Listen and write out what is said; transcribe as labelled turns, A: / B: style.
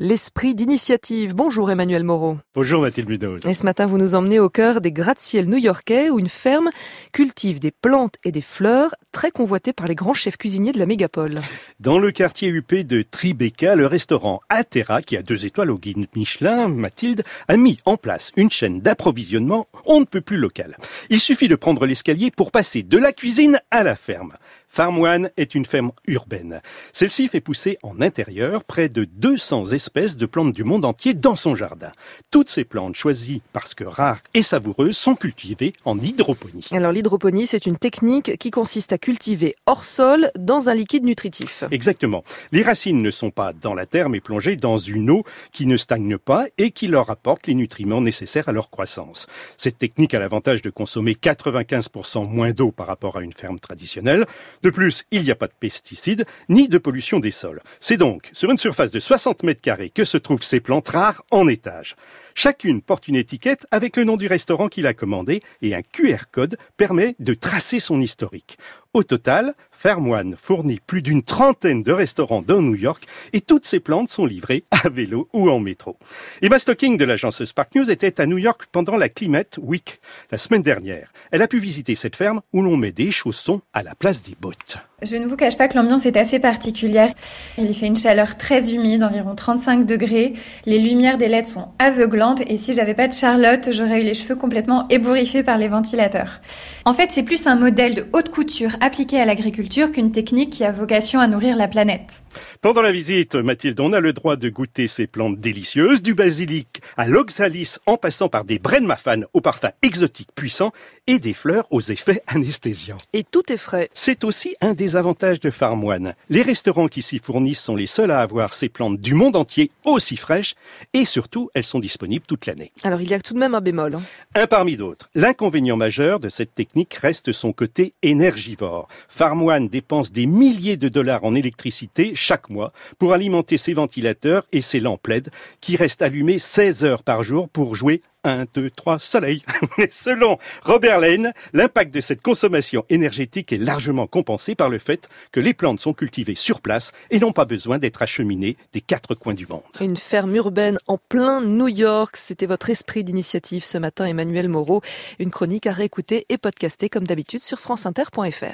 A: L'esprit d'initiative. Bonjour Emmanuel Moreau.
B: Bonjour Mathilde Munoz.
A: Et ce matin, vous nous emmenez au cœur des gratte-ciel new-yorkais où une ferme cultive des plantes et des fleurs très convoitées par les grands chefs cuisiniers de la mégapole.
B: Dans le quartier UP de Tribeca, le restaurant Atera, qui a deux étoiles au guide Michelin, Mathilde, a mis en place une chaîne d'approvisionnement on ne peut plus locale. Il suffit de prendre l'escalier pour passer de la cuisine à la ferme. Farm One est une ferme urbaine. Celle-ci fait pousser en intérieur près de 200 espèces de plantes du monde entier dans son jardin. Toutes ces plantes choisies parce que rares et savoureuses sont cultivées en hydroponie.
A: Alors l'hydroponie, c'est une technique qui consiste à cultiver hors sol dans un liquide nutritif.
B: Exactement. Les racines ne sont pas dans la terre mais plongées dans une eau qui ne stagne pas et qui leur apporte les nutriments nécessaires à leur croissance. Cette technique a l'avantage de consommer 95% moins d'eau par rapport à une ferme traditionnelle. De plus, il n'y a pas de pesticides ni de pollution des sols. C'est donc sur une surface de 60 mètres carrés que se trouvent ces plantes rares en étage? Chacune porte une étiquette avec le nom du restaurant qu'il a commandé et un QR code permet de tracer son historique. Au total, Fermoine fournit plus d'une trentaine de restaurants dans New York et toutes ces plantes sont livrées à vélo ou en métro. Emma Stocking de l'agence Spark News était à New York pendant la Climate Week la semaine dernière. Elle a pu visiter cette ferme où l'on met des chaussons à la place des bottes.
C: Je ne vous cache pas que l'ambiance est assez particulière. Il fait une chaleur très humide, environ 35 degrés. Les lumières des LED sont aveuglantes et si j'avais pas de Charlotte, j'aurais eu les cheveux complètement ébouriffés par les ventilateurs. En fait, c'est plus un modèle de haute couture appliqué à l'agriculture qu'une technique qui a vocation à nourrir la planète.
B: Pendant la visite, Mathilde, on a le droit de goûter ces plantes délicieuses, du basilic à l'oxalis en passant par des brenmafanes au parfum exotique puissant et des fleurs aux effets anesthésiants.
A: Et tout est frais.
B: C'est aussi un des avantages de Farm One. Les restaurants qui s'y fournissent sont les seuls à avoir ces plantes du monde entier aussi fraîches et surtout, elles sont disponibles toute l'année.
A: Alors il y a tout de même un bémol. Hein.
B: Un parmi d'autres. L'inconvénient majeur de cette technique reste son côté énergivore. Farm One dépense des milliers de dollars en électricité chaque mois pour alimenter ses ventilateurs et ses lampes LED qui restent allumées 16 heures par jour pour jouer 1, 2, 3, soleil. Mais selon Robert Lane, l'impact de cette consommation énergétique est largement compensé par le fait que les plantes sont cultivées sur place et n'ont pas besoin d'être acheminées des quatre coins du monde.
A: Une ferme urbaine en plein New York, c'était votre esprit d'initiative ce matin, Emmanuel Moreau. Une chronique à réécouter et podcaster comme d'habitude sur franceinter.fr.